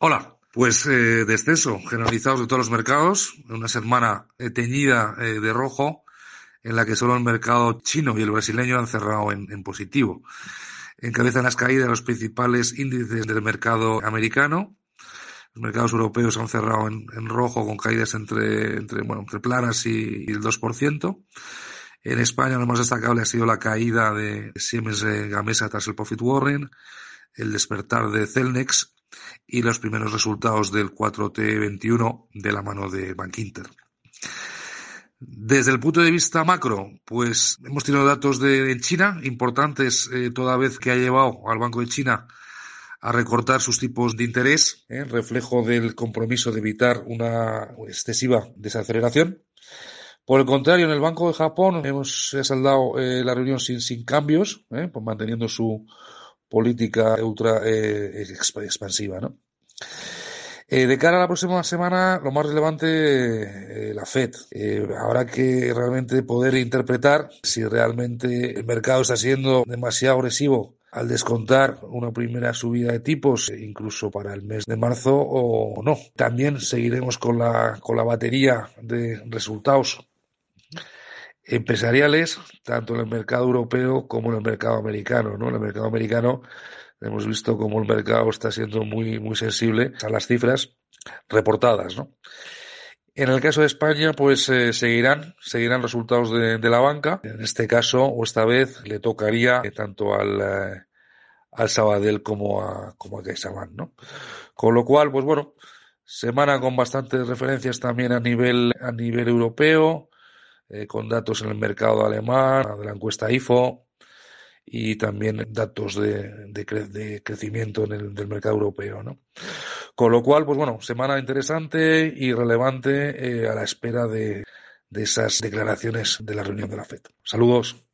Hola. Pues eh, descenso generalizados de todos los mercados, una semana eh, teñida eh, de rojo, en la que solo el mercado chino y el brasileño han cerrado en, en positivo. Encabezan las caídas los principales índices del mercado americano. Los mercados europeos han cerrado en, rojo con caídas entre, entre, bueno, entre planas y, y el 2%. En España lo más destacable ha sido la caída de Siemens Gamesa tras el profit warning, el despertar de Celnex y los primeros resultados del 4T21 de la mano de Bank Inter. Desde el punto de vista macro, pues hemos tenido datos de China importantes eh, toda vez que ha llevado al Banco de China a recortar sus tipos de interés, eh, reflejo del compromiso de evitar una excesiva desaceleración. Por el contrario, en el Banco de Japón hemos saldado eh, la reunión sin, sin cambios, eh, pues manteniendo su política ultra eh, expansiva. ¿no? Eh, de cara a la próxima semana, lo más relevante, eh, la FED. Eh, habrá que realmente poder interpretar si realmente el mercado está siendo demasiado agresivo al descontar una primera subida de tipos, incluso para el mes de marzo o no. También seguiremos con la, con la batería de resultados empresariales, tanto en el mercado europeo como en el mercado americano. ¿no? En el mercado americano hemos visto cómo el mercado está siendo muy, muy sensible a las cifras reportadas. ¿no? En el caso de España, pues eh, seguirán, seguirán resultados de, de, la banca. En este caso, o esta vez, le tocaría eh, tanto al, eh, al Sabadell como a, como a CaixaBank, ¿no? Con lo cual, pues bueno, semana con bastantes referencias también a nivel, a nivel europeo, eh, con datos en el mercado alemán, de la encuesta IFO, y también datos de, de, de crecimiento en el, del mercado europeo. ¿no? Con lo cual, pues bueno, semana interesante y relevante eh, a la espera de, de esas declaraciones de la reunión de la FED. Saludos.